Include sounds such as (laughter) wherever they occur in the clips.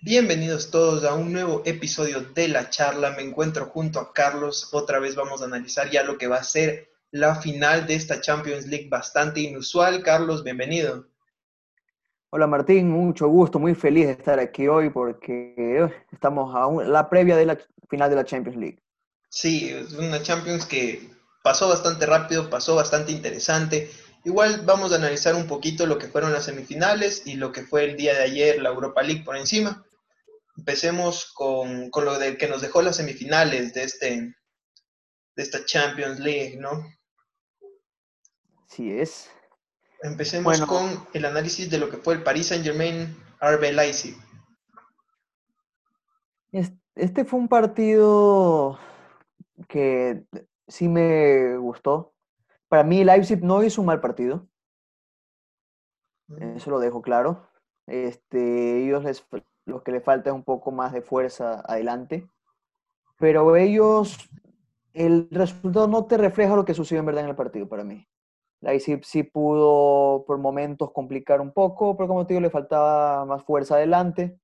Bienvenidos todos a un nuevo episodio de la charla. Me encuentro junto a Carlos. Otra vez vamos a analizar ya lo que va a ser la final de esta Champions League bastante inusual. Carlos, bienvenido. Hola Martín, mucho gusto, muy feliz de estar aquí hoy porque eh, estamos a la previa de la final de la Champions League. Sí, es una Champions que pasó bastante rápido, pasó bastante interesante. Igual vamos a analizar un poquito lo que fueron las semifinales y lo que fue el día de ayer la Europa League por encima. Empecemos con, con lo de, que nos dejó las semifinales de, este, de esta Champions League, ¿no? Sí es. Empecemos con el análisis de lo que fue el Paris Saint Germain RB Leipzig. Este fue un partido que sí me gustó. Para mí Leipzig no hizo un mal partido. Eso lo dejo claro. Este, ellos les, lo que le falta es un poco más de fuerza adelante. Pero ellos, el resultado no te refleja lo que sucedió en verdad en el partido para mí. Leipzig sí pudo por momentos complicar un poco, pero como te digo, le faltaba más fuerza adelante.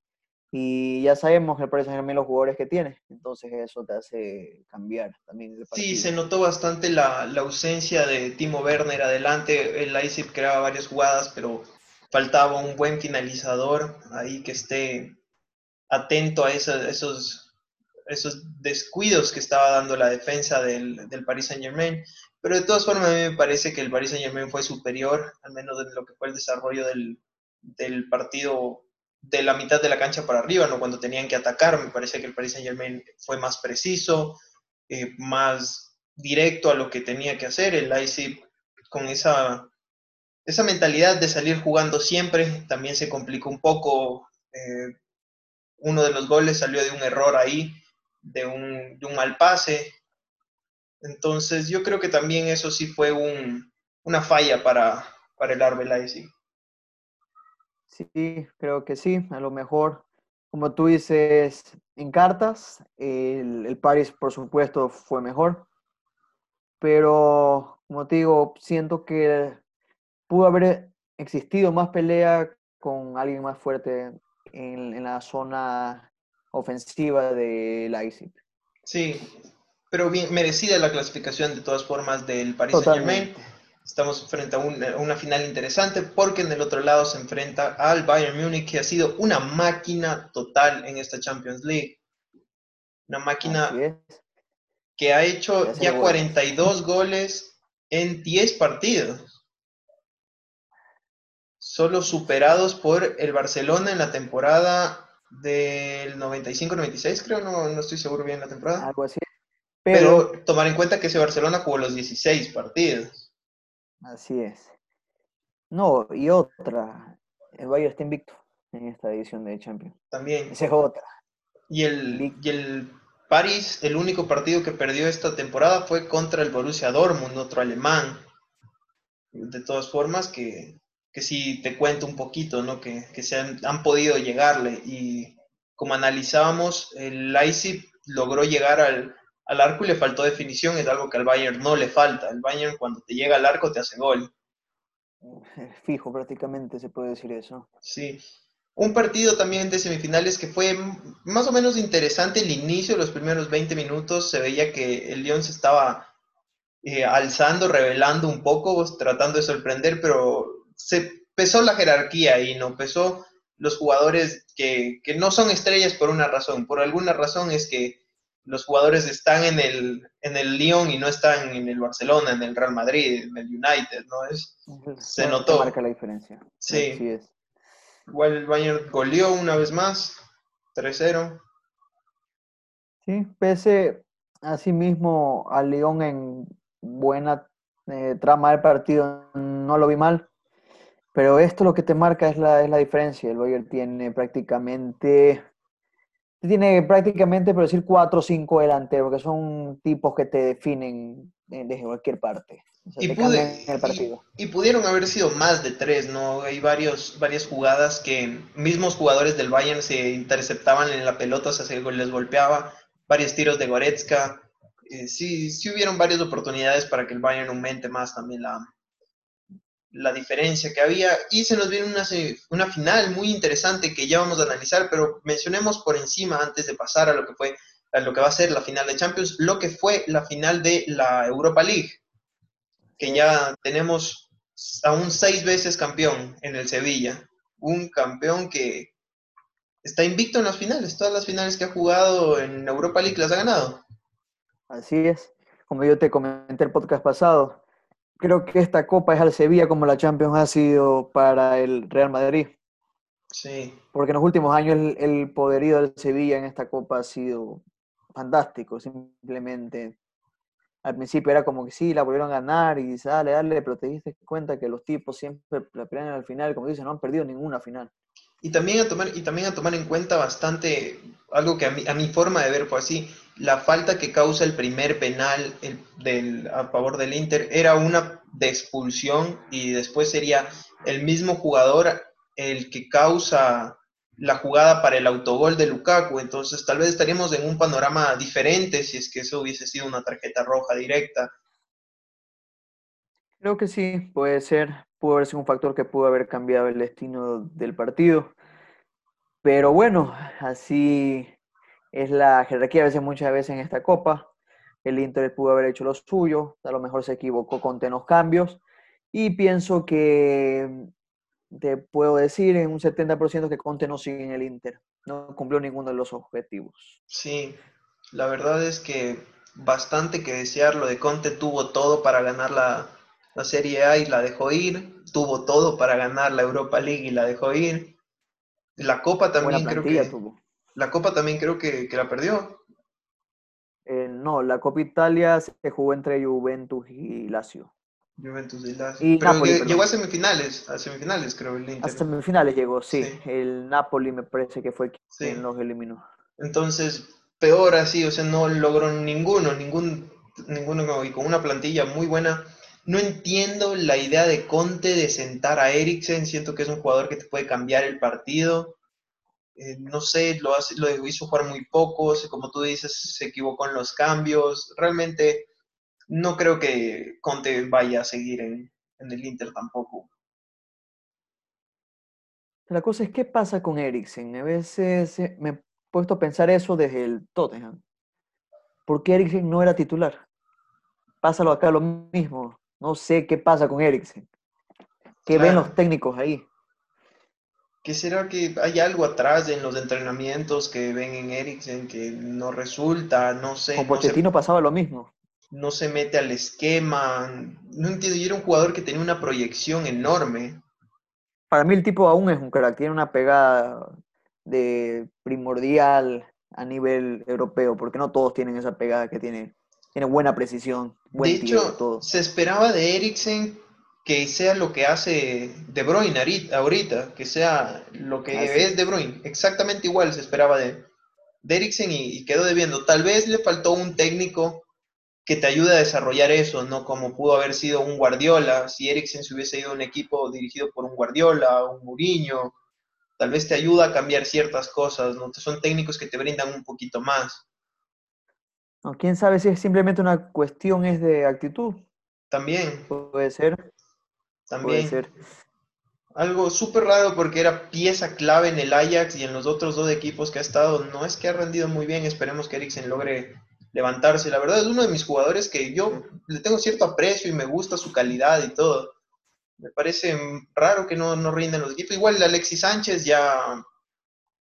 Y ya sabemos que parece también los jugadores que tiene, entonces eso te hace cambiar también. sí, se notó bastante la, la, ausencia de Timo Werner adelante. El Leipzig creaba varias jugadas, pero faltaba un buen finalizador ahí que esté atento a esos, esos descuidos que estaba dando la defensa del, del Paris Saint Germain. Pero de todas formas, a mí me parece que el Paris Saint Germain fue superior, al menos en lo que fue el desarrollo del, del partido de la mitad de la cancha para arriba, ¿no? Cuando tenían que atacar, me parece que el Paris Saint Germain fue más preciso, eh, más directo a lo que tenía que hacer. El Leipzig con esa, esa mentalidad de salir jugando siempre también se complicó un poco. Eh, uno de los goles salió de un error ahí, de un, mal pase. Entonces yo creo que también eso sí fue un, una falla para, para el Arbe Leipzig. Sí, creo que sí. A lo mejor, como tú dices, en cartas, el, el Paris, por supuesto, fue mejor. Pero, como te digo, siento que pudo haber existido más pelea con alguien más fuerte en, en la zona ofensiva de Leipzig. Sí, pero bien merecida la clasificación de todas formas del Paris Saint-Germain Estamos frente a una final interesante porque en el otro lado se enfrenta al Bayern Múnich que ha sido una máquina total en esta Champions League. Una máquina que ha hecho ya 42 goles en 10 partidos. Solo superados por el Barcelona en la temporada del 95-96, creo, no, no estoy seguro bien la temporada. Algo así. Pero... Pero tomar en cuenta que ese Barcelona jugó los 16 partidos. Así es. No, y otra, el Bayern está invicto en esta edición de Champions. También. Esa es otra. Y el, y el París, el único partido que perdió esta temporada fue contra el Borussia Dortmund, otro alemán. De todas formas, que, que sí te cuento un poquito, ¿no? Que, que se han, han, podido llegarle. Y como analizábamos, el Leipzig logró llegar al, al arco y le faltó definición, es algo que al Bayern no le falta. El Bayern cuando te llega al arco te hace gol. (laughs) Fijo prácticamente se puede decir eso. Sí. Un partido también de semifinales que fue más o menos interesante el inicio, los primeros 20 minutos, se veía que el Lyon se estaba eh, alzando, revelando un poco, tratando de sorprender, pero se pesó la jerarquía y no pesó los jugadores que, que no son estrellas por una razón. Por alguna razón es que los jugadores están en el, en el Lyon y no están en el Barcelona, en el Real Madrid, en el United, ¿no? Es, se notó. Marca la diferencia. Sí. es. Igual el Bayern goleó una vez más, 3-0. Sí, pese a sí mismo al Lyon en buena eh, trama del partido, no lo vi mal. Pero esto lo que te marca es la, es la diferencia. El Bayern tiene prácticamente tiene prácticamente, por decir, cuatro o cinco delanteros, que son tipos que te definen desde cualquier parte. y, Y, pudieron haber sido más de tres, ¿no? Hay varios, varias jugadas que mismos jugadores del Bayern se interceptaban en la pelota, o sea, se les golpeaba, varios tiros de Goretzka. Eh, sí, sí hubieron varias oportunidades para que el Bayern aumente más también la, la diferencia que había y se nos viene una, una final muy interesante que ya vamos a analizar, pero mencionemos por encima antes de pasar a lo que fue a lo que va a ser la final de Champions, lo que fue la final de la Europa League, que ya tenemos a un seis veces campeón en el Sevilla, un campeón que está invicto en las finales, todas las finales que ha jugado en Europa League las ha ganado. Así es, como yo te comenté el podcast pasado, creo que esta copa es al Sevilla como la Champions ha sido para el Real Madrid. Sí. Porque en los últimos años el, poderío del Sevilla en esta copa ha sido fantástico, simplemente. Al principio era como que sí, la volvieron a ganar y dale, dale, pero te diste cuenta que los tipos siempre la pelean al final, como dicen, no han perdido ninguna final. Y también a tomar, y también a tomar en cuenta bastante, algo que a mi, a mi forma de ver fue así, la falta que causa el primer penal del, a favor del Inter era una de expulsión y después sería el mismo jugador el que causa la jugada para el autogol de Lukaku. Entonces tal vez estaríamos en un panorama diferente si es que eso hubiese sido una tarjeta roja directa. Creo que sí, puede ser. Pudo haber sido un factor que pudo haber cambiado el destino del partido. Pero bueno, así es la jerarquía a veces, muchas veces en esta copa. El Inter pudo haber hecho lo suyo, a lo mejor se equivocó con tenos cambios. Y pienso que te puedo decir en un 70% que Conte no sigue en el Inter. No cumplió ninguno de los objetivos. Sí, la verdad es que bastante que desear. Lo de Conte tuvo todo para ganar la, Serie A y la dejó ir. Tuvo todo para ganar la Europa League y la dejó ir. La Copa también creo que. Tuvo. La Copa también creo que, la perdió. Eh, no, la Copa Italia se jugó entre Juventus y Lazio. Juventus y Lazio. Pero llegó a semifinales, a semifinales creo el Inter. A semifinales llegó, sí. El Napoli me parece que fue quien los eliminó. Entonces, peor así, o sea, no logró ninguno, ningún, ninguno y con una plantilla muy buena. No entiendo la idea de Conte de sentar a Eriksen, siento que es un jugador que te puede cambiar el partido. Eh, no sé, lo, hace, lo hizo jugar muy poco, como tú dices, se equivocó en los cambios. Realmente no creo que Conte vaya a seguir en, el Inter tampoco. La cosa es, ¿qué pasa con Eriksen? A veces eh, me he puesto a pensar eso desde el Tottenham. ¿Por qué Eriksen no era titular? Pásalo acá lo mismo. No sé qué pasa con Eriksen. ¿Qué ven los técnicos ahí? ¿Qué será que hay algo atrás en los entrenamientos que ven en Eriksen que no resulta? No sé. Con Pochettino pasaba lo mismo. No se mete al esquema. No entiendo. Y era un jugador que tenía una proyección enorme. Para mí el tipo aún es un crack. Tiene una pegada de primordial a nivel europeo, porque no todos tienen esa pegada que tiene. Tiene buena precisión, buen de hecho, todo. se esperaba de Eriksen que sea lo que hace De Bruyne ahorita, que sea lo que ah, es De Bruyne, exactamente igual se esperaba de, de Eriksen y, quedó debiendo. Tal vez le faltó un técnico que te ayude a desarrollar eso, ¿no? Como pudo haber sido un Guardiola, si Eriksen se hubiese ido a un equipo dirigido por un Guardiola, un Mourinho, tal vez te ayuda a cambiar ciertas cosas, ¿no? Son técnicos que te brindan un poquito más. No, quién sabe si es simplemente una cuestión es de actitud. También. Puede ser. También. Ser. Algo súper raro porque era pieza clave en el Ajax y en los otros dos equipos que ha estado. No es que ha rendido muy bien, esperemos que Eriksen logre levantarse. La verdad es uno de mis jugadores que yo le tengo cierto aprecio y me gusta su calidad y todo. Me parece raro que no, no rinda en los equipos. Igual Alexis Sánchez ya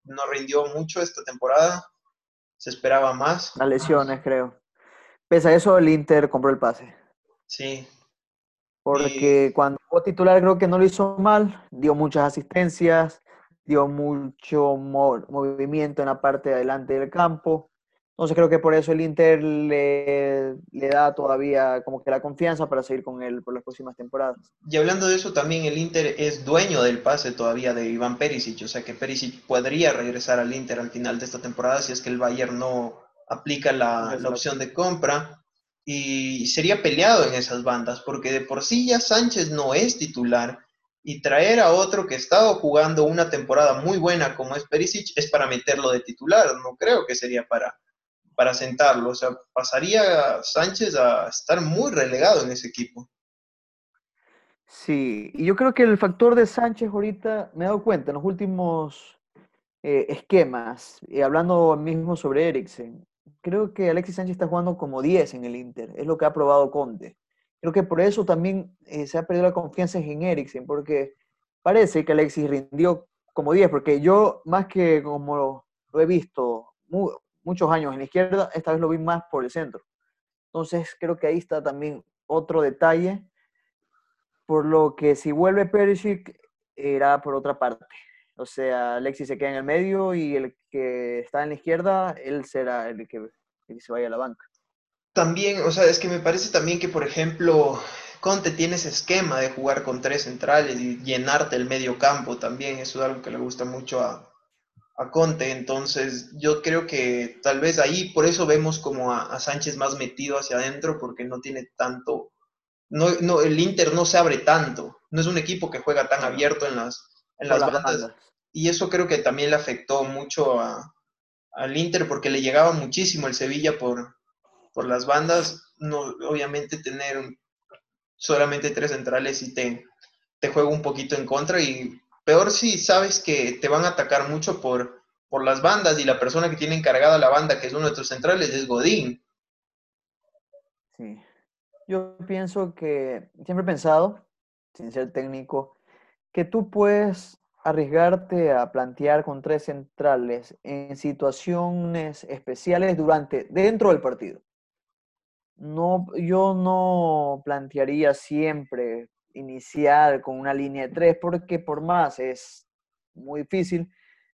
no rindió mucho esta temporada. Se esperaba más. Las lesiones, creo. Pese a eso, el Inter compró el pase. Sí, porque cuando fue titular creo que no lo hizo mal, dio muchas asistencias, dio mucho movimiento en la parte de adelante del campo. Entonces creo que por eso el Inter le, le, da todavía como que la confianza para seguir con él por las próximas temporadas. Y hablando de eso, también el Inter es dueño del pase todavía de Iván Perisic, o sea que Perisic podría regresar al Inter al final de esta temporada si es que el Bayern no aplica la, la opción de compra y sería peleado en esas bandas, porque de por sí ya Sánchez no es titular y traer a otro que ha estado jugando una temporada muy buena como es Perisic es para meterlo de titular, no creo que sería para, para sentarlo, o sea, pasaría Sánchez a estar muy relegado en ese equipo. Sí, y yo creo que el factor de Sánchez ahorita, me he dado cuenta en los últimos eh, esquemas, y hablando mismo sobre Eriksen, creo que Alexis Sánchez está jugando como 10 en el Inter, es lo que ha probado Conte. Creo que por eso también eh, se ha perdido la confianza en Eriksen, porque parece que Alexis rindió como 10, porque yo más que como lo he visto muchos años en la izquierda, esta vez lo vi más por el centro. Entonces creo que ahí está también otro detalle, por lo que si vuelve Perisic, irá por otra parte. O sea, Alexis se queda en el medio y el que está en la izquierda, él será el que, se vaya a la banca. También, o sea, es que me parece también que, por ejemplo, Conte tiene ese esquema de jugar con tres centrales y llenarte el medio campo también. Eso es algo que le gusta mucho a, a Conte. Entonces, yo creo que tal vez ahí, por eso vemos como a, Sánchez más metido hacia adentro, porque no tiene tanto. No, no, el Inter no se abre tanto. No es un equipo que juega tan abierto en las, en las bandas. Y eso creo que también le afectó mucho al Inter porque le llegaba muchísimo el Sevilla por, por las bandas. No, obviamente tener solamente tres centrales y te, te juega un poquito en contra y peor si sabes que te van a atacar mucho por, por las bandas y la persona que tiene encargada la banda, que es uno de tus centrales, es Godín. Sí. Yo pienso que, siempre he pensado, sin ser técnico, que tú puedes arriesgarte a plantear con tres centrales en situaciones especiales durante, dentro del partido. No, yo no plantearía siempre iniciar con una línea de tres porque por más es muy difícil.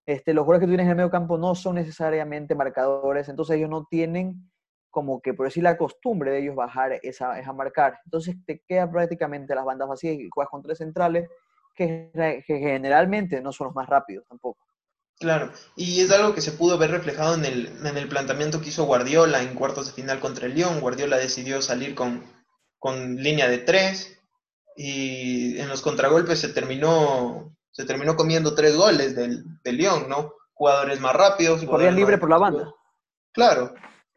Este, los jugadores que tú tienes en el medio campo no son necesariamente marcadores, entonces ellos no tienen como que por decir la costumbre de ellos bajar esa, esa marcar. Entonces te queda prácticamente las bandas vacías y juegas con tres centrales que, generalmente no son los más rápidos tampoco. Claro, y es algo que se pudo ver reflejado en el, en el planteamiento que hizo Guardiola en cuartos de final contra el Lyon. Guardiola decidió salir con, con línea de tres y en los contragolpes se terminó, se terminó comiendo tres goles del, del Lyon, ¿no? Jugadores más rápidos. Y corrían libre por la banda. Claro,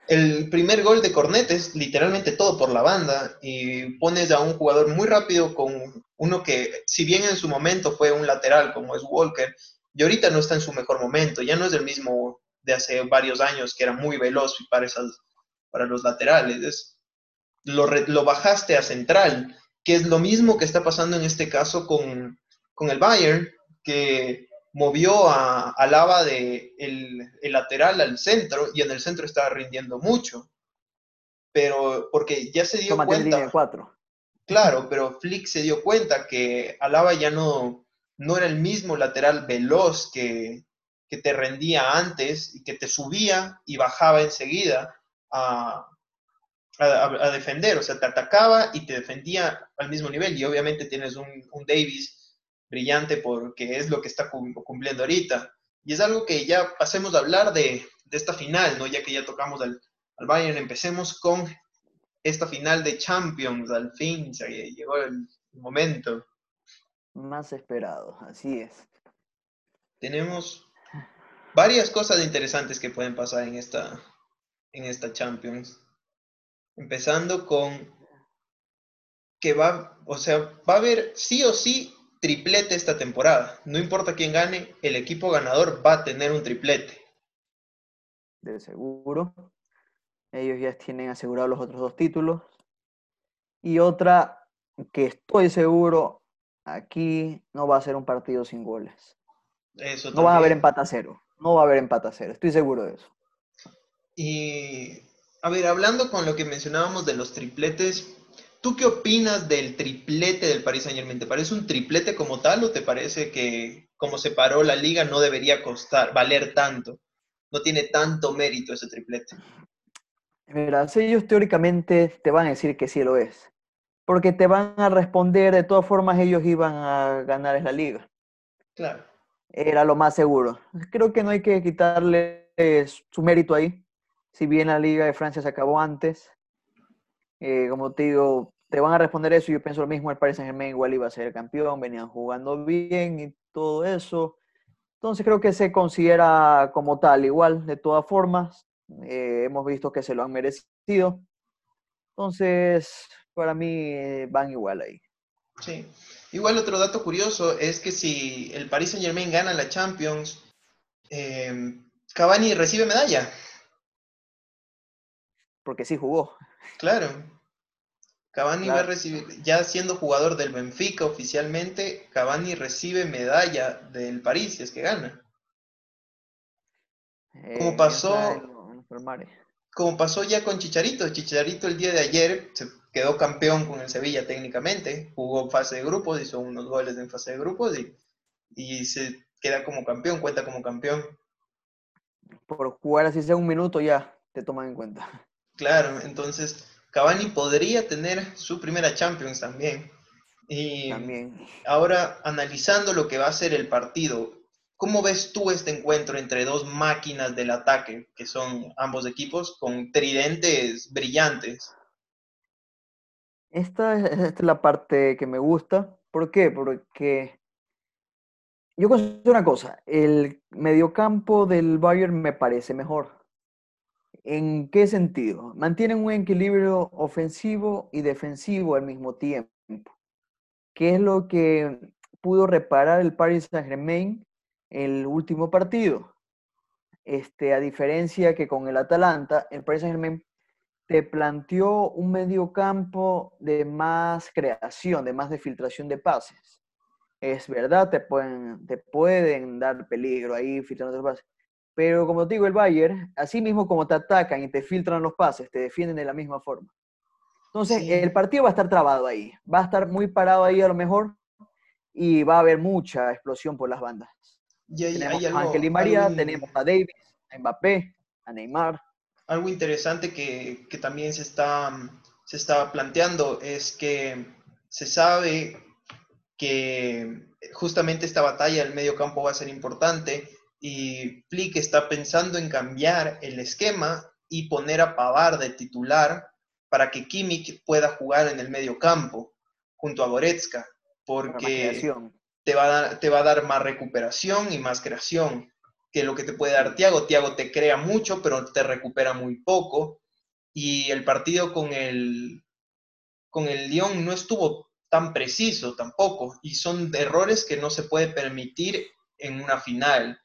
el primer gol de Cornet es literalmente todo por la banda y pones a un jugador muy rápido con uno que, si bien en su momento fue un lateral como es Walker, y ahorita no está en su mejor momento, ya no es el mismo de hace varios años que era muy veloz para, esas, para los laterales. lo, lo, bajaste a central, que es lo mismo que está pasando en este caso con, con el Bayern, que movió a, a Lava de el, lateral al centro y en el centro estaba rindiendo mucho. Pero porque ya se dio cuenta. Claro, pero Flick se dio cuenta que Alaba ya no, no era el mismo lateral veloz que, que te rendía antes y que te subía y bajaba enseguida a, a, defender. O sea, te atacaba y te defendía al mismo nivel. Y obviamente tienes un, un Davis brillante porque es lo que está cumpliendo ahorita. Y es algo que ya pasemos a hablar de, esta final, ¿no? Ya que ya tocamos al, al, Bayern, empecemos con esta final de Champions, al fin, se llegó el momento. Más esperado, así es. Tenemos varias cosas interesantes que pueden pasar en esta, en esta Champions. Empezando con que va, o sea, va a haber sí o sí triplete esta temporada. No importa quién gane, el equipo ganador va a tener un triplete. De seguro. Ellos ya tienen asegurados los otros dos títulos. Y otra que estoy seguro, aquí no va a ser un partido sin goles. no va a haber empate a cero. No va a haber empate a cero. Estoy seguro de eso. Y, a ver, hablando con lo que mencionábamos de los tripletes, ¿Tú qué opinas del triplete del Paris Saint Germain? ¿Te parece un triplete como tal o te parece que como se paró la liga no debería costar, valer tanto? No tiene tanto mérito ese triplete. Mira, ellos teóricamente te van a decir que sí lo es. Porque te van a responder, de todas formas ellos iban a ganar la liga. Claro. Era lo más seguro. Creo que no hay que quitarle su mérito ahí. Si bien la liga de Francia se acabó antes, eh, como te digo, te van a responder eso. Yo pienso lo mismo, el Paris Saint Germain igual iba a ser campeón, venían jugando bien y todo eso. Entonces creo que se considera como tal, igual, de todas formas. Eh, hemos visto que se lo han merecido. Entonces, para mí eh, van igual ahí. Sí. Igual otro dato curioso es que si el Paris Saint Germain gana la Champions, eh, Cavani recibe medalla. Porque sí jugó. Claro. Cavani va a recibir, ya siendo jugador del Benfica oficialmente, Cavani recibe medalla del París si es que gana. como pasó, como pasó ya con Chicharito. Chicharito el día de ayer se quedó campeón con el Sevilla técnicamente, jugó fase de grupos, hizo unos goles en fase de grupos y, y se queda como campeón, cuenta como campeón. Por jugar así sea un minuto ya te toman en cuenta. Claro, entonces Cavani podría tener su primera Champions también. Y también. ahora, analizando lo que va a ser el partido, ¿cómo ves tú este encuentro entre dos máquinas del ataque, que son ambos equipos, con tridentes brillantes? Esta, es la parte que me gusta. ¿Por qué? Porque yo considero una cosa, el mediocampo del Bayern me parece mejor. ¿En qué sentido? Mantienen un equilibrio ofensivo y defensivo al mismo tiempo. ¿Qué es lo que pudo reparar el Paris Saint-Germain el último partido? Este, a diferencia que con el Atalanta, el Paris Saint-Germain te planteó un mediocampo de más creación, de más de filtración de pases. Es verdad, te pueden, te pueden dar peligro ahí filtrando los pases pero como te digo, el Bayern, así mismo como te atacan y te filtran los pases, te defienden de la misma forma. Entonces, el partido va a estar trabado ahí, va a estar muy parado ahí a lo mejor y va a haber mucha explosión por las bandas. tenemos a Ángel y María, tenemos a Davis, a Mbappé, a Neymar. Algo interesante que, que también se está, se está planteando es que se sabe que justamente esta batalla del medio campo va a ser importante y Flick está pensando en cambiar el esquema y poner a Pavar de titular para que Kimmich pueda jugar en el medio campo junto a Goretzka, porque te va, a dar, te va a dar más recuperación y más creación que lo que te puede dar Tiago. Tiago te crea mucho, pero te recupera muy poco. Y el partido con el, con el Lyon no estuvo tan preciso tampoco. Y son errores que no se puede permitir en una final.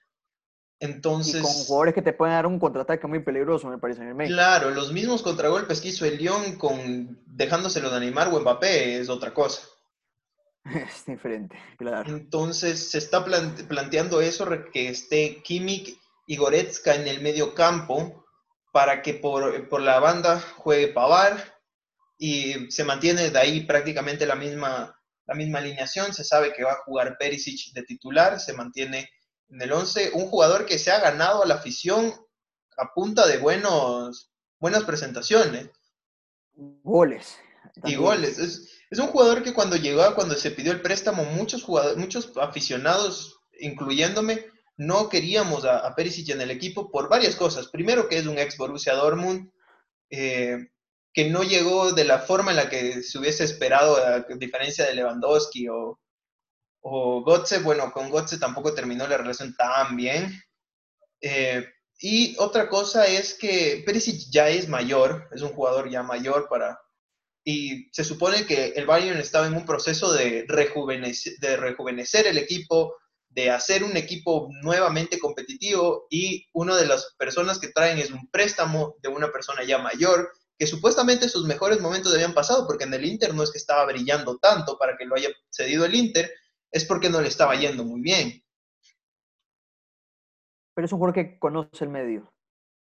Entonces, y con jugadores que te pueden dar un contraataque muy peligroso, me parece. En claro, los mismos contragolpes que hizo el Lyon con dejándoselo de animar o Mbappé es otra cosa. (laughs) Es diferente, claro. Entonces se está planteando eso, que esté Kimmich y Goretzka en el medio campo para que por, por, la banda juegue Pavar y se mantiene de ahí prácticamente la misma, la misma alineación. Se sabe que va a jugar Perisic de titular, se mantiene en el 11, un jugador que se ha ganado a la afición a punta de buenos, buenas presentaciones. Goles. Y goles. Es, un jugador que cuando llegó, cuando se pidió el préstamo, muchos jugadores, muchos aficionados, incluyéndome, no queríamos a, Perisic en el equipo por varias cosas. Primero que es un ex Borussia Dortmund, eh, que no llegó de la forma en la que se hubiese esperado, a diferencia de Lewandowski o, o Gotze, bueno, con Gotze tampoco terminó la relación tan bien. Eh, y otra cosa es que Perisic ya es mayor, es un jugador ya mayor para... Y se supone que el Bayern estaba en un proceso de rejuvenecer, de rejuvenecer el equipo, de hacer un equipo nuevamente competitivo y una de las personas que traen es un préstamo de una persona ya mayor, que supuestamente sus mejores momentos habían pasado, porque en el Inter no es que estaba brillando tanto para que lo haya cedido el Inter, es porque no le estaba yendo muy bien. Pero es un jugador que conoce el medio,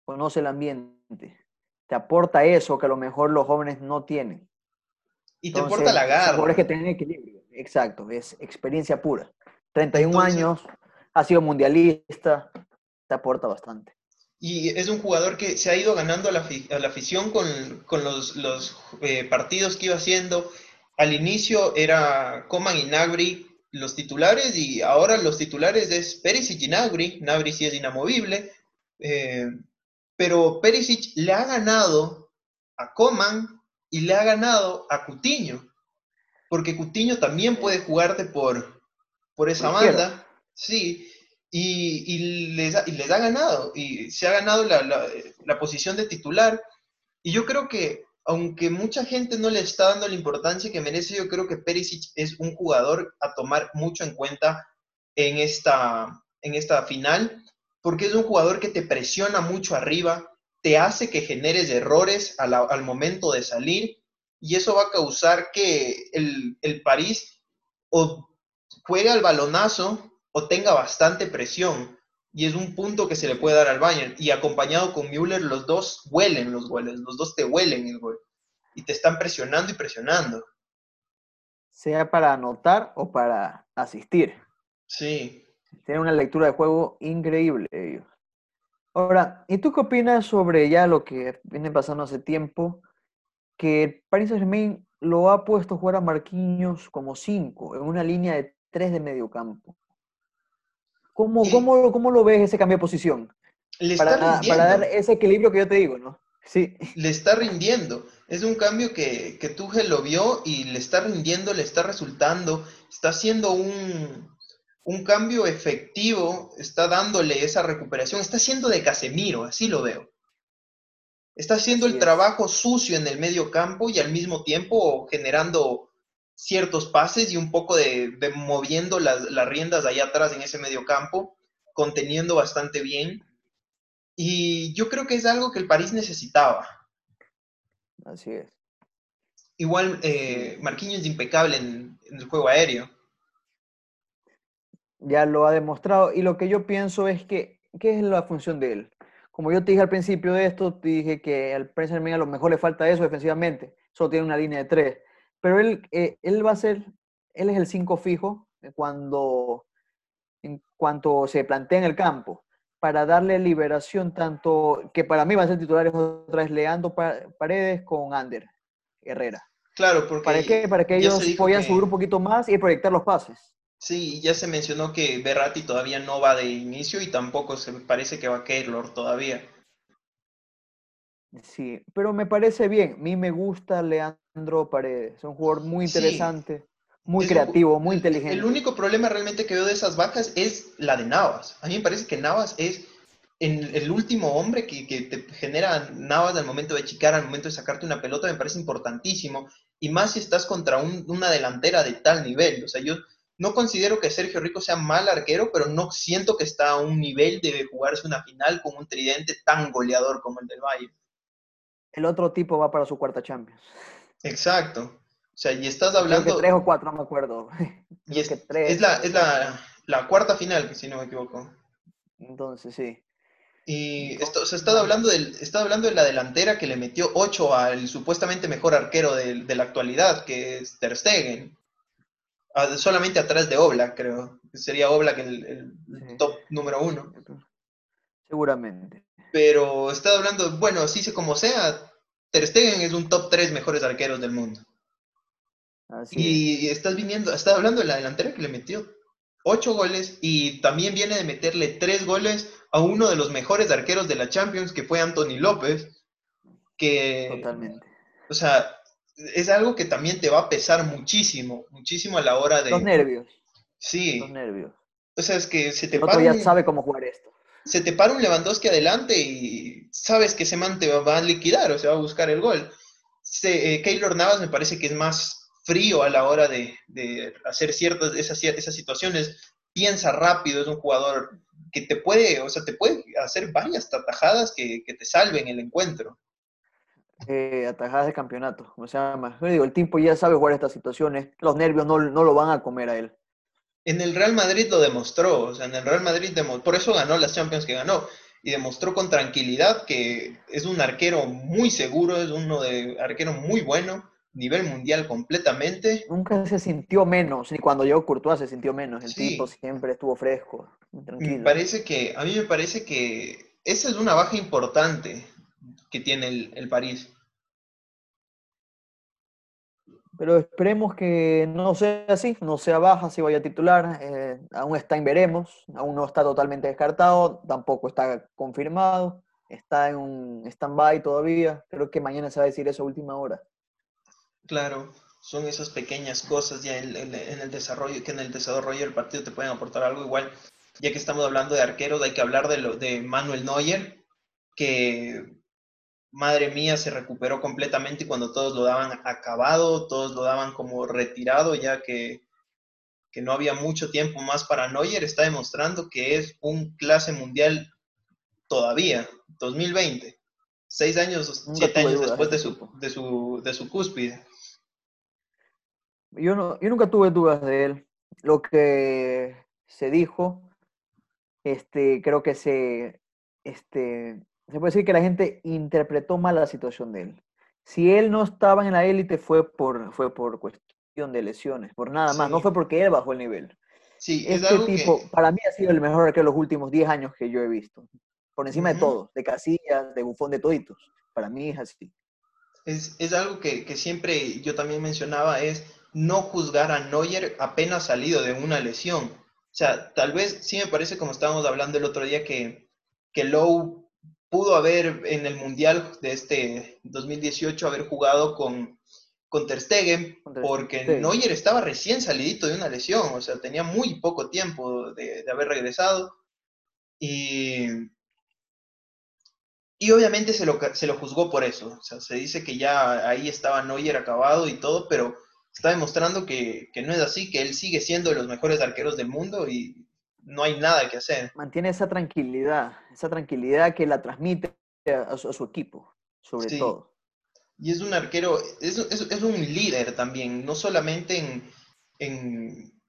conoce el ambiente, te aporta eso que a lo mejor los jóvenes no tienen. Y te aporta la garra. Jugadores que tienen equilibrio, exacto, es experiencia pura. 31 años, ha sido mundialista, te aporta bastante. Y es un jugador que se ha ido ganando a la, afición con, los, eh, partidos que iba haciendo. Al inicio era Coman y Nagri los titulares y ahora los titulares es Perisic y Nabri. Nabri sí es inamovible. Eh, pero Perisic le ha ganado a Coman y le ha ganado a Cutiño. Porque Cutiño también puede jugarte por, por esa banda. Sí. Y, les ha, y, les ha, ganado. Y se ha ganado la, la posición de titular. Y yo creo que aunque mucha gente no le está dando la importancia que merece, yo creo que Perisic es un jugador a tomar mucho en cuenta en esta, en esta final, porque es un jugador que te presiona mucho arriba, te hace que generes errores al, momento de salir, y eso va a causar que el, el París o juegue al balonazo o tenga bastante presión. Y es un punto que se le puede dar al Bayern. Y acompañado con Müller, los dos huelen los goles, los dos te huelen el gol. Y te están presionando y presionando. Sea para anotar o para asistir. Sí. Tienen una lectura de juego increíble ellos. Ahora, ¿y tú qué opinas sobre ya lo que viene pasando hace tiempo? Que Paris Saint-Germain lo ha puesto a jugar a Marquinhos como 5, en una línea de 3 de medio campo. ¿Cómo, cómo, lo ves ese cambio de posición? Le para, está para, dar ese equilibrio que yo te digo, ¿no? Sí. Le está rindiendo. Es un cambio que, que Tuchel lo vio y le está rindiendo, le está resultando. Está haciendo un, un cambio efectivo, está dándole esa recuperación. Está haciendo de Casemiro, así lo veo. Está haciendo el trabajo sucio en el medio campo y al mismo tiempo generando ciertos pases y un poco de, moviendo las, riendas allá atrás en ese medio campo, conteniendo bastante bien. Y yo creo que es algo que el París necesitaba. Así es. Igual eh, Marquinhos es impecable en, el juego aéreo. Ya lo ha demostrado. Y lo que yo pienso es que, ¿qué es la función de él? Como yo te dije al principio de esto, te dije que al Prince a lo mejor le falta eso defensivamente. Solo tiene una línea de tres pero él, eh, él va a ser, él es el 5 fijo cuando, en cuanto se plantea en el campo, para darle liberación tanto, que para mí va a ser titular otra vez Leandro Paredes con Ander Herrera. Claro, porque... ¿Para qué? Para que ellos puedan subir un poquito más y proyectar los pases. Sí, ya se mencionó que Berratti todavía no va de inicio y tampoco se parece que va a Keylor todavía. Sí, pero me parece bien. A mí me gusta Leandro Paredes. Es un jugador muy interesante, muy creativo, muy inteligente. El único problema realmente que veo de esas bajas es la de Navas. A mí me parece que Navas es en el último hombre que, te genera Navas al momento de chicar, al momento de sacarte una pelota, me parece importantísimo. Y más si estás contra una delantera de tal nivel. O sea, yo no considero que Sergio Rico sea mal arquero, pero no siento que está a un nivel de jugarse una final con un tridente tan goleador como el del Bayern el otro tipo va para su cuarta Champions. Exacto. O sea, y estás hablando... tres o cuatro, no me acuerdo. (laughs) Y es, que tres, es, la, es la, cuarta final, si no me equivoco. Entonces, sí. Y esto, se está hablando, del, está hablando de la delantera que le metió ocho al supuestamente mejor arquero de, la actualidad, que es Ter Stegen. solamente atrás de Oblak, creo. Sería Oblak el, el top número uno. Seguramente pero está hablando, bueno, así se como sea, Ter Stegen es un top 3 mejores arqueros del mundo. y estás viniendo, está hablando de la delantera que le metió 8 goles y también viene de meterle 3 goles a uno de los mejores arqueros de la Champions, que fue Anthony López, que... Totalmente. O sea, es algo que también te va a pesar muchísimo, muchísimo a la hora de... Los nervios. Sí. Los nervios. O sea, es que se te El ya sabe cómo jugar esto se te para un Lewandowski adelante y sabes que ese man te va a liquidar o se va a buscar el gol. Se, eh, Keylor Navas me parece que es más frío a la hora de, hacer ciertas esas, situaciones, piensa rápido, es un jugador que te puede, o sea, te puede hacer varias atajadas que, te salven el encuentro. Eh, atajadas de campeonato, o sea, yo digo, el tipo ya sabe jugar estas situaciones, los nervios no lo van a comer a él en el Real Madrid lo demostró, o sea, en el Real Madrid por eso ganó las Champions que ganó y demostró con tranquilidad que es un arquero muy seguro, es uno de arquero muy bueno, nivel mundial completamente. Nunca se sintió menos, ni cuando llegó Courtois se sintió menos, el tipo siempre estuvo fresco, tranquilo. Me parece que, a mí me parece que esa es una baja importante que tiene el, el París. Pero esperemos que no sea así, no sea baja, si vaya a titular. Eh, aún está en veremos, aún no está totalmente descartado, tampoco está confirmado, está en un stand-by todavía. Creo que mañana se va a decir eso a última hora. Claro, son esas pequeñas cosas ya en, el desarrollo, que en el desarrollo del partido te pueden aportar algo igual. Ya que estamos hablando de arqueros, hay que hablar de, lo, de Manuel Neuer, que madre mía, se recuperó completamente cuando todos lo daban acabado, todos lo daban como retirado, ya que, que no había mucho tiempo más para Neuer, está demostrando que es un clase mundial todavía, 2020, seis años, siete años después de su, de, su, de su cúspide. Yo, no, yo nunca tuve dudas de él. Lo que se dijo, este, creo que se, este, se puede decir que la gente interpretó mal la situación de él. Si él no estaba en la élite fue por, fue por cuestión de lesiones, por nada más, no fue porque él bajó el nivel. Sí, este tipo, para mí ha sido el mejor que los últimos 10 años que yo he visto. Por encima de todos, de Casillas, de Bufón, de toditos. Para mí es así. Es, es algo que, que, siempre yo también mencionaba, es no juzgar a Neuer apenas salido de una lesión. O sea, tal vez sí me parece, como estábamos hablando el otro día, que, que Lowe pudo haber en el Mundial de este 2018 haber jugado con, con Ter Stegen, porque Neuer estaba recién salidito de una lesión, o sea, tenía muy poco tiempo de, haber regresado. Y, y obviamente se lo, se lo juzgó por eso. O sea, se dice que ya ahí estaba Neuer acabado y todo, pero está demostrando que, que, no es así, que él sigue siendo de los mejores arqueros del mundo y no hay nada que hacer. Mantiene esa tranquilidad, esa tranquilidad que la transmite a su, equipo, sobre todo. Y es un arquero, es, es, un líder también, no solamente en, en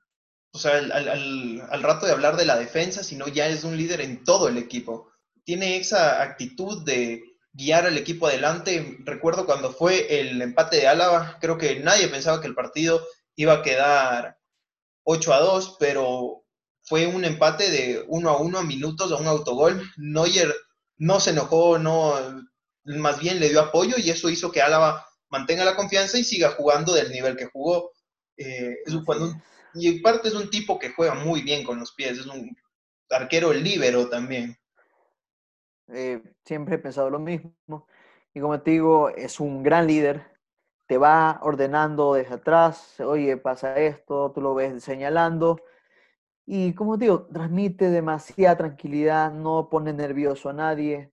o sea, al, al, al, rato de hablar de la defensa, sino ya es un líder en todo el equipo. Tiene esa actitud de guiar al equipo adelante. Recuerdo cuando fue el empate de Álava, creo que nadie pensaba que el partido iba a quedar 8 a 2, pero fue un empate de uno a uno a minutos a un autogol. Neuer no se enojó, no, más bien le dio apoyo y eso hizo que Álava mantenga la confianza y siga jugando del nivel que jugó. Eh, y en parte es un tipo que juega muy bien con los pies, es un arquero líbero también. Eh, siempre he pensado lo mismo. Y como te digo, es un gran líder. Te va ordenando desde atrás, oye, pasa esto, tú lo ves señalando y como digo, transmite demasiada tranquilidad, no pone nervioso a nadie,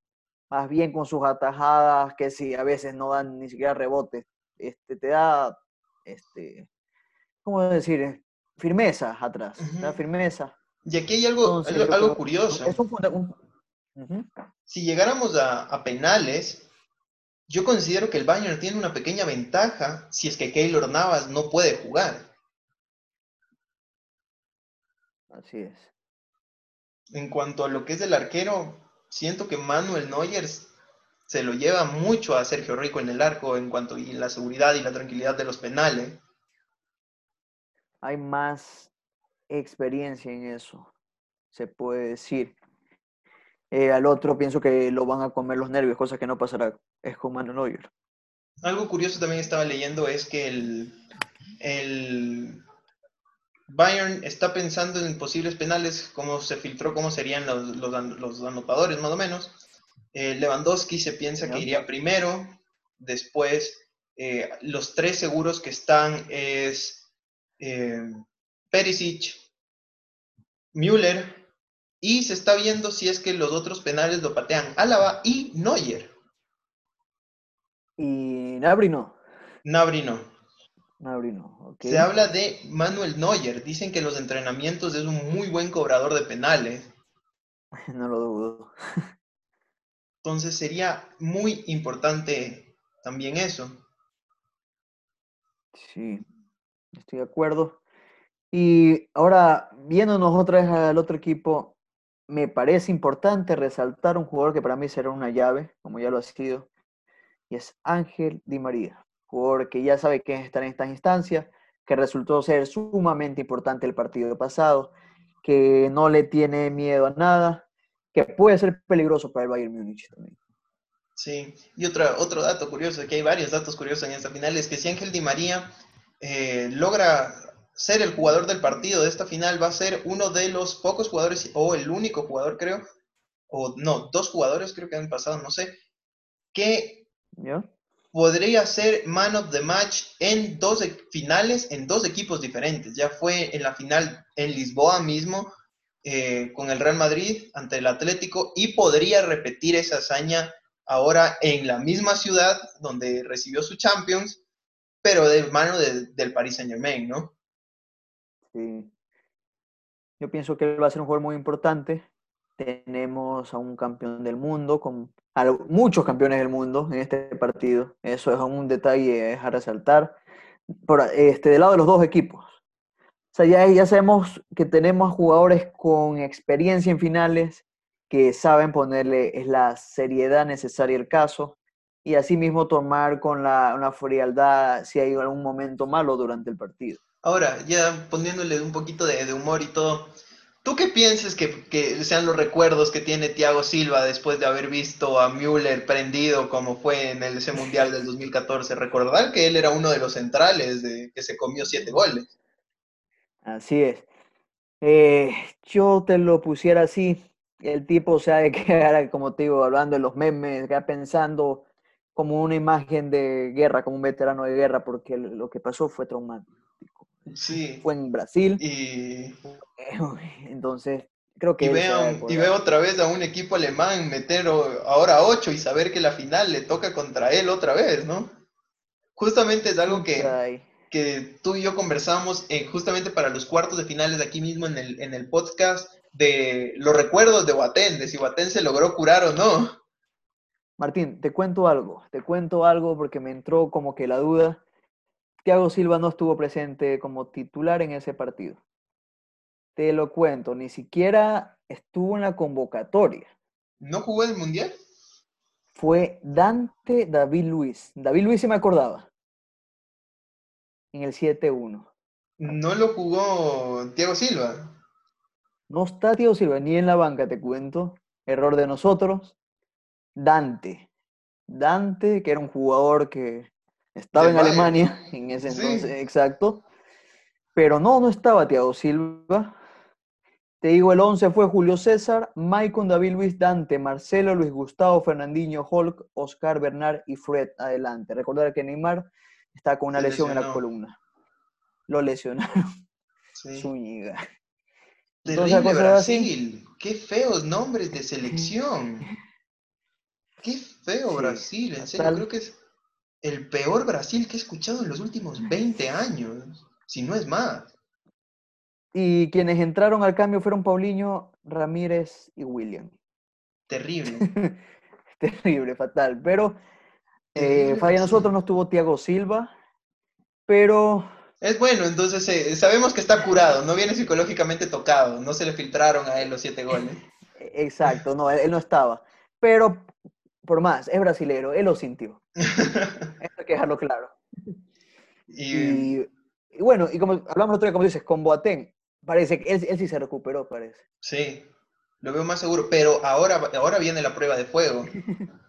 más bien con sus atajadas, que si a veces no dan ni siquiera rebote, este, te da, este, ¿cómo decir? Firmeza atrás, da firmeza. Y aquí hay algo, algo, curioso. Si llegáramos a, a, penales, yo considero que el Bayern tiene una pequeña ventaja si es que Keylor Navas no puede jugar. Así es. En cuanto a lo que es el arquero, siento que Manuel Neuer se lo lleva mucho a Sergio Rico en el arco en cuanto a la seguridad y la tranquilidad de los penales. Hay más experiencia en eso, se puede decir. Eh, al otro pienso que lo van a comer los nervios, cosa que no pasará es con Manuel Neuer. Algo curioso también estaba leyendo es que el, el Bayern está pensando en posibles penales, cómo se filtró, cómo serían los, los, anotadores más o menos. Eh, Lewandowski se piensa que iría primero, después eh, los tres seguros que están es eh, Perisic, Müller, y se está viendo si es que los otros penales lo patean Álava y Neuer. Y Nabri no. Nabri no. Se habla de Manuel Neuer. Dicen que los entrenamientos es un muy buen cobrador de penales. (laughs) No lo dudo. Entonces sería muy importante también eso. Sí, estoy de acuerdo. Y ahora, viéndonos otra vez al otro equipo, me parece importante resaltar un jugador que para mí será una llave, como ya lo ha sido, y es Ángel Di María porque ya sabe que estar en estas instancias, que resultó ser sumamente importante el partido pasado, que no le tiene miedo a nada, que puede ser peligroso para el Bayern Múnich también. Sí, y otra, otro dato curioso, que hay varios datos curiosos en esta final, es que si Ángel Di María eh, logra ser el jugador del partido de esta final, va a ser uno de los pocos jugadores, o el único jugador creo, o no, dos jugadores creo que han pasado, no sé, que ¿Ya? Podría ser man of the match en dos e, finales, en dos equipos diferentes. Ya fue en la final en Lisboa mismo, eh, con el Real Madrid ante el Atlético, y podría repetir esa hazaña ahora en la misma ciudad donde recibió su Champions, pero de mano del Paris Saint Germain, ¿no? Sí. Yo pienso que él va a ser un jugador muy importante. Tenemos a un campeón del mundo, con a muchos campeones del mundo en este partido. Eso es un detalle a resaltar. Por, este, del lado de los dos equipos. O sea, ya, ya sabemos que tenemos jugadores con experiencia en finales, que saben ponerle es la seriedad necesaria al caso y asimismo tomar con la, una frialdad si hay algún momento malo durante el partido. Ahora, ya poniéndole un poquito de, humor y todo, ¿tú qué piensas que, sean los recuerdos que tiene Thiago Silva después de haber visto a Müller prendido como fue en el, ese Mundial del 2014? Recordar que él era uno de los centrales de, que se comió siete goles. Así es. Eh, yo te lo pusiera así, el tipo se ha de quedar, como te digo, hablando de los memes, queda pensando como una imagen de guerra, como un veterano de guerra, porque lo que pasó fue traumático. Sí. Fue en Brasil. Y... (laughs) Entonces, creo que... Y veo, y veo otra vez a un equipo alemán meter ahora ocho y saber que la final le toca contra él otra vez, ¿no? Justamente es algo que, que tú y yo conversamos eh, justamente para los cuartos de finales de aquí mismo en el, en el podcast de los recuerdos de Guatén, de si Guatén se logró curar o no. Martín, te cuento algo, te cuento algo porque me entró como que la duda. Thiago Silva no estuvo presente como titular en ese partido. Te lo cuento, ni siquiera estuvo en la convocatoria. ¿No jugó en el Mundial? Fue Dante David Luis. David Luis se me acordaba. En el 7-1. ¿No lo jugó Thiago Silva? No está Tío Silva ni en la banca, te cuento. Error de nosotros. Dante. Dante, que era un jugador que estaba en Alemania (laughs) en ese entonces, exacto. Pero no, no estaba Thiago Silva. Te digo, el 11 fue Julio César, Maicon, David Luis Dante, Marcelo, Luis Gustavo, Fernandinho, Hulk, Oscar Bernard y Fred adelante. Recordar que Neymar está con una lesión en la columna. Lo lesionaron. (laughs) Zúñiga. Terrible Brasil. Qué feos nombres de selección. (laughs) Qué feo Brasil. En serio, creo que es el peor Brasil que he escuchado en los últimos 20 años. Si no es más. Y quienes entraron al cambio fueron Paulinho, Ramírez y William. Terrible. (laughs) Terrible, fatal. Pero eh, falla nosotros no estuvo Thiago Silva, pero es bueno, entonces eh, sabemos que está curado, no viene psicológicamente tocado, no se le filtraron a él los siete goles. (laughs) Exacto, no, él, no estaba. Pero, por más, es brasilero, él lo sintió. (laughs) hay que dejarlo claro. Y, bueno, y como hablamos otro día, como dices, con Boateng, parece que él, sí se recuperó, parece. Sí, lo veo más seguro, pero ahora, ahora viene la prueba de fuego. (laughs)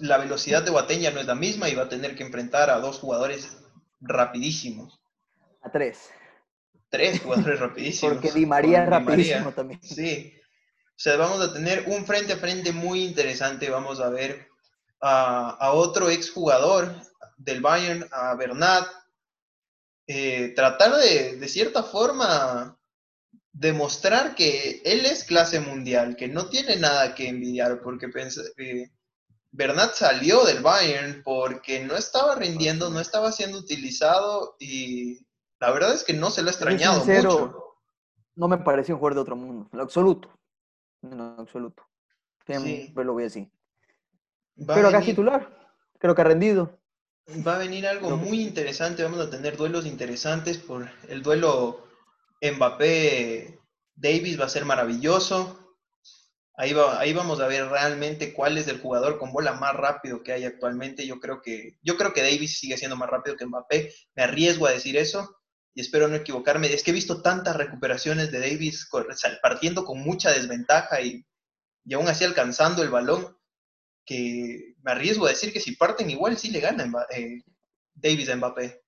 La velocidad de Boateng ya no es la misma y va a tener que enfrentar a dos jugadores rapidísimos. A tres. Tres jugadores (laughs) rapidísimos. Porque Di María es rapidísimo también. Sí. O sea, vamos a tener un frente a frente muy interesante. Vamos a ver a, otro exjugador del Bayern, a Bernat, eh, tratar de, de cierta forma, demostrar que él es clase mundial, que no tiene nada que envidiar, porque eh, Bernat salió del Bayern porque no estaba rindiendo, no estaba siendo utilizado y la verdad es que no se lo ha extrañado mucho. No me parece un jugador de otro mundo, en lo absoluto. En absoluto. Siempre lo voy así. Pero acá es titular. Creo que ha rendido. Va a venir algo muy interesante. Vamos a tener duelos interesantes por el duelo Mbappé-Davis va a ser maravilloso. Ahí, va, ahí vamos a ver realmente cuál es el jugador con bola más rápido que hay actualmente. Yo creo que, yo creo que Davis sigue siendo más rápido que Mbappé. Me arriesgo a decir eso y espero no equivocarme. Es que he visto tantas recuperaciones de Davis partiendo con mucha desventaja y, aún así alcanzando el balón que me arriesgo a decir que si parten igual sí le gana eh, Davis a Mbappé.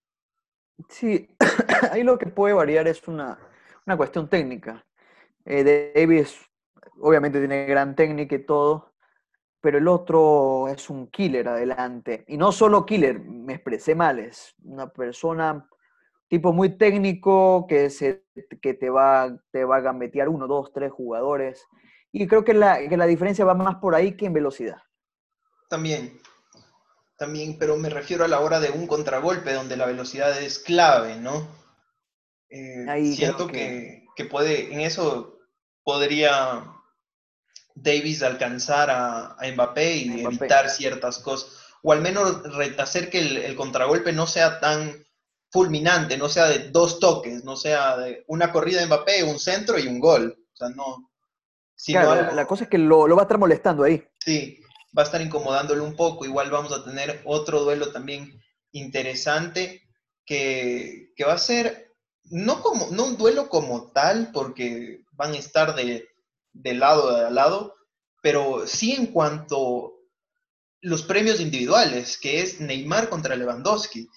Sí, (coughs) ahí lo que puede variar es una, una cuestión técnica. Eh, Davis obviamente tiene gran técnica y todo, pero el otro es un killer adelante. Y no solo killer, me expresé mal, es una persona tipo muy técnico que, se, que te, va, te va a gambetear uno, dos, tres jugadores. Y creo que la, que la diferencia va más por ahí que en velocidad. También, también, pero me refiero a la hora de un contragolpe donde la velocidad es clave, ¿no? Eh, siento que... puede, en eso podría Davis alcanzar a, Mbappé y evitar ciertas cosas, o al menos hacer que el, contragolpe no sea tan fulminante, no sea de dos toques, no sea de una corrida de Mbappé, un centro y un gol. O sea, no. la cosa es que lo, lo va a estar molestando ahí. Sí, va a estar incomodándolo un poco. Igual vamos a tener otro duelo también interesante que, va a ser, no, como, no un duelo como tal, porque van a estar de, lado a lado, pero sí en cuanto los premios individuales, que es Neymar contra Lewandowski.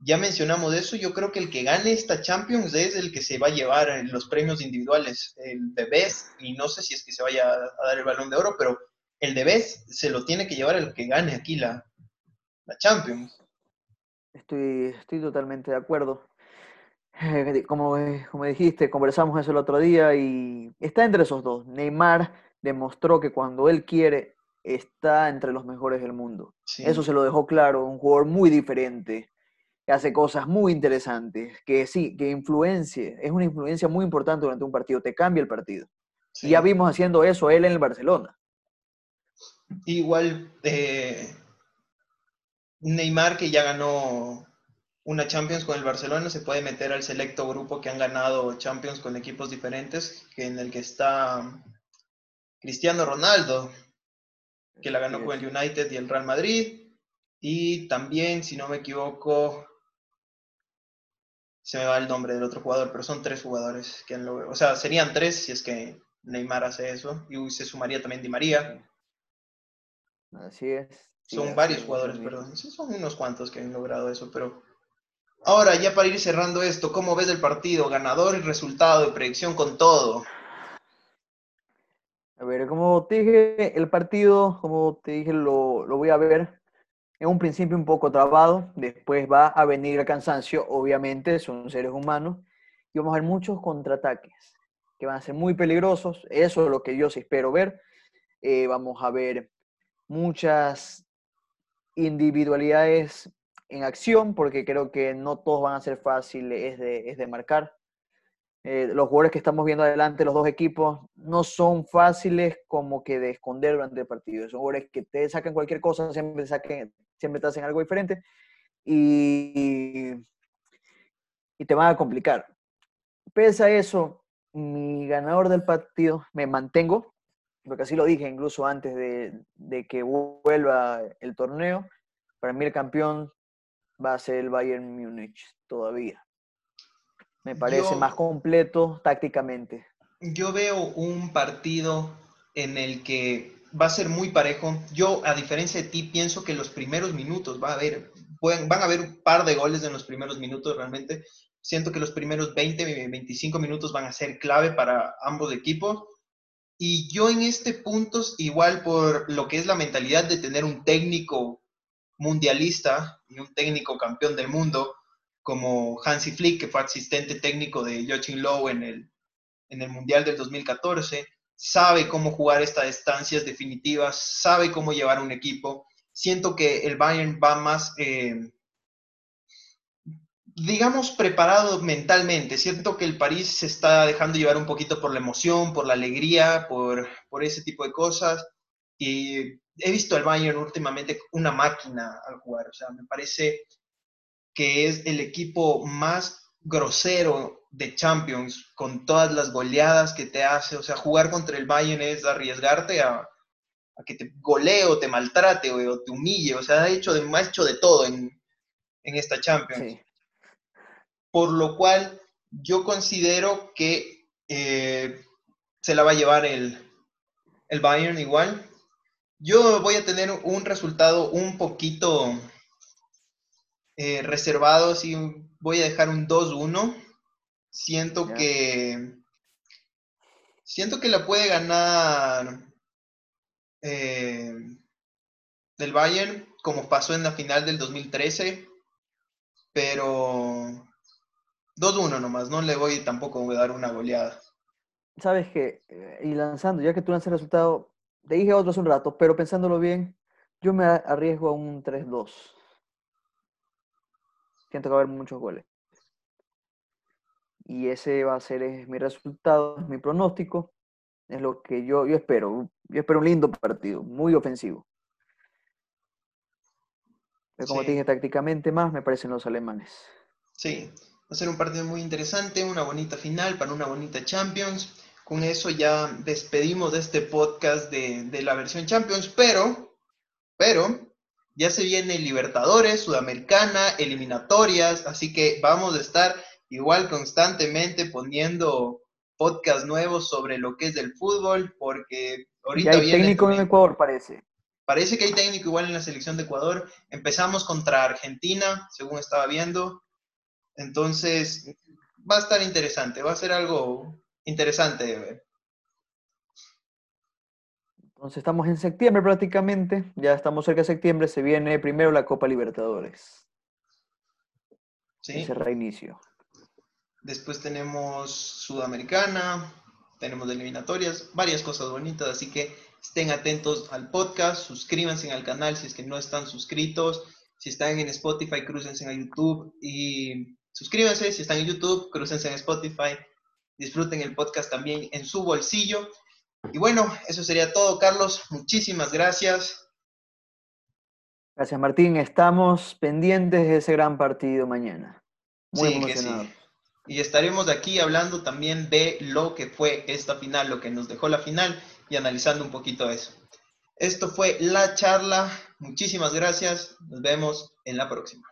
Ya mencionamos eso, yo creo que el que gane esta Champions es el que se va a llevar los premios individuales, el de Best, y no sé si es que se vaya a dar el balón de oro, pero el de Best se lo tiene que llevar el que gane aquí la, la Champions. Estoy, estoy totalmente de acuerdo. Eh, como, como dijiste, conversamos eso el otro día y está entre esos dos. Neymar demostró que cuando él quiere está entre los mejores del mundo. Eso se lo dejó claro, un jugador muy diferente, que hace cosas muy interesantes, que sí, que influencia, es una influencia muy importante durante un partido, te cambia el partido. Y ya vimos haciendo eso él en el Barcelona. Igual eh, Neymar, que ya ganó una Champions con el Barcelona, se puede meter al selecto grupo que han ganado Champions con equipos diferentes, que en el que está Cristiano Ronaldo, que la ganó con el United y el Real Madrid. Y también, si no me equivoco, se me va el nombre del otro jugador, pero son tres jugadores que han logrado. O sea, serían tres si es que Neymar hace eso. Y se sumaría también Di María. Así es. Son varios jugadores, perdón. son unos cuantos que han logrado eso, pero ahora ya para ir cerrando esto, ¿cómo ves el partido? Ganador y resultado de predicción con todo. A ver, como te dije, el partido, como te dije, lo, lo voy a ver en un principio un poco trabado, después va a venir el cansancio, obviamente, son seres humanos, y vamos a ver muchos contraataques que van a ser muy peligrosos, eso es lo que yo espero ver. Eh, vamos a ver muchas individualidades en acción, porque creo que no todos van a ser fáciles de, es de marcar. Eh, los jugadores que estamos viendo adelante, los dos equipos, no son fáciles como que de esconder durante el partido. Son jugadores que te sacan cualquier cosa, siempre, saquen, siempre te hacen algo diferente y, y te van a complicar. Pese a eso, mi ganador del partido, me mantengo, porque así lo dije incluso antes de, que vuelva el torneo, para mí el campeón va a ser el Bayern Múnich todavía. Me parece más completo tácticamente. Yo veo un partido en el que va a ser muy parejo. Yo, a diferencia de ti, pienso que los primeros minutos va a haber, van a haber un par de goles en los primeros minutos realmente. Siento que los primeros 20, 25 minutos van a ser clave para ambos equipos. Y yo en este punto, igual por lo que es la mentalidad de tener un técnico mundialista y un técnico campeón del mundo, como Hansi Flick, que fue asistente técnico de Joachim Low en el, en el Mundial del 2014, sabe cómo jugar estas estancias definitivas, sabe cómo llevar un equipo. Siento que el Bayern va más, eh, digamos, preparado mentalmente. Siento que el París se está dejando llevar un poquito por la emoción, por la alegría, por, por ese tipo de cosas. Y he visto al Bayern últimamente una máquina al jugar. O sea, me parece que es el equipo más grosero de Champions, con todas las goleadas que te hace. O sea, jugar contra el Bayern es arriesgarte a, que te golee o te maltrate o, te humille. O sea, ha hecho de, ha hecho de todo en, esta Champions por lo cual yo considero que eh, se la va a llevar el, Bayern igual. Yo voy a tener un resultado un poquito eh, reservado, así voy a dejar un 2-1. Siento que siento que la puede ganar eh, del Bayern, como pasó en la final del 2013, pero 2-1 nomás, no le voy tampoco a dar una goleada. Sabes que, eh, y lanzando, ya que tú lanzas el resultado, te dije otro hace un rato, pero pensándolo bien, Yo me arriesgo a un 3-2. Siento que va a haber muchos goles. Y ese va a ser es mi resultado, es mi pronóstico. Es lo que yo, yo espero. Yo espero un lindo partido, muy ofensivo. Pero como te dije, tácticamente más me parecen los alemanes. Sí, va a ser un partido muy interesante, una bonita final para una bonita Champions. Con eso ya despedimos de este podcast de, de la versión Champions, pero, pero ya se viene Libertadores, Sudamericana, eliminatorias, así que vamos a estar igual constantemente poniendo podcast nuevos sobre lo que es del fútbol, porque ahorita hay técnico en Ecuador, parece. Parece que hay técnico igual en la selección de Ecuador. Empezamos contra Argentina, según estaba viendo. Entonces, va a estar interesante, va a ser algo interesante de ver. Entonces estamos en septiembre prácticamente, ya estamos cerca de septiembre, se viene primero la Copa Libertadores. Sí. Ese reinicio. Después tenemos Sudamericana, tenemos eliminatorias, varias cosas bonitas, así que estén atentos al podcast, suscríbanse al canal si es que no están suscritos, si están en Spotify, crucense a YouTube y suscríbanse, si están en YouTube, crucense en Spotify, disfruten el podcast también en su bolsillo y bueno, eso sería todo, Carlos. Muchísimas gracias. Gracias, Martín. Estamos pendientes de ese gran partido mañana. Muy emocionados. Y estaremos aquí hablando también de lo que fue esta final, lo que nos dejó la final y analizando un poquito eso. Esto fue la charla. Muchísimas gracias. Nos vemos en la próxima.